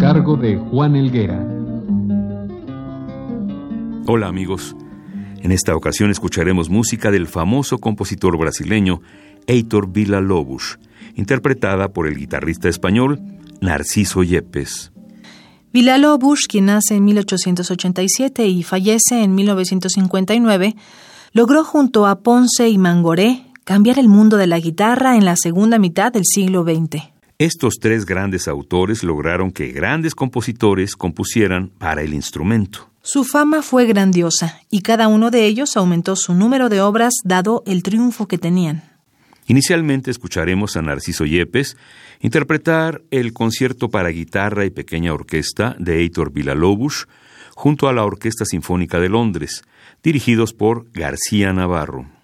Cargo de Juan Elguera. Hola amigos, en esta ocasión escucharemos música del famoso compositor brasileño Heitor Villa-Lobos, interpretada por el guitarrista español Narciso Yepes. Villa-Lobos, quien nace en 1887 y fallece en 1959, logró junto a Ponce y Mangoré cambiar el mundo de la guitarra en la segunda mitad del siglo XX. Estos tres grandes autores lograron que grandes compositores compusieran para el instrumento. Su fama fue grandiosa y cada uno de ellos aumentó su número de obras dado el triunfo que tenían. Inicialmente escucharemos a Narciso Yepes interpretar el concierto para guitarra y pequeña orquesta de Heitor Villa-Lobos junto a la Orquesta Sinfónica de Londres, dirigidos por García Navarro.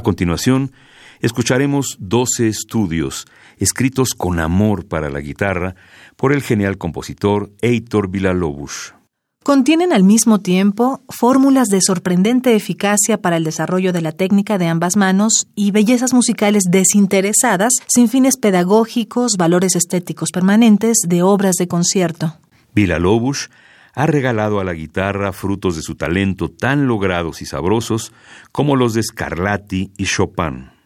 A continuación, escucharemos 12 estudios escritos con amor para la guitarra por el genial compositor Heitor Villa-Lobos. Contienen al mismo tiempo fórmulas de sorprendente eficacia para el desarrollo de la técnica de ambas manos y bellezas musicales desinteresadas, sin fines pedagógicos, valores estéticos permanentes de obras de concierto. Villa-Lobos ha regalado a la guitarra frutos de su talento tan logrados y sabrosos como los de Scarlatti y Chopin.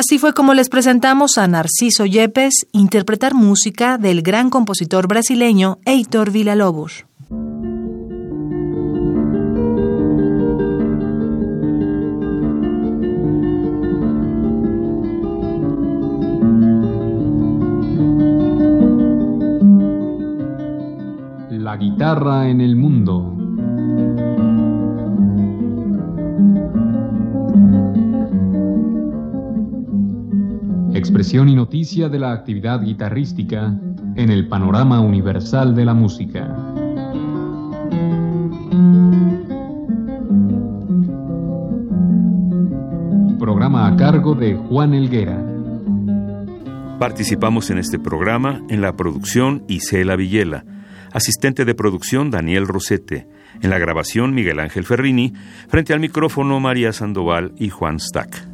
Así fue como les presentamos a Narciso Yepes interpretar música del gran compositor brasileño Heitor Villa-Lobos. La guitarra en el mundo. Expresión y noticia de la actividad guitarrística en el panorama universal de la música. Programa a cargo de Juan Elguera. Participamos en este programa en la producción Isela Villela asistente de producción Daniel Rosete, en la grabación Miguel Ángel Ferrini, frente al micrófono María Sandoval y Juan Stack.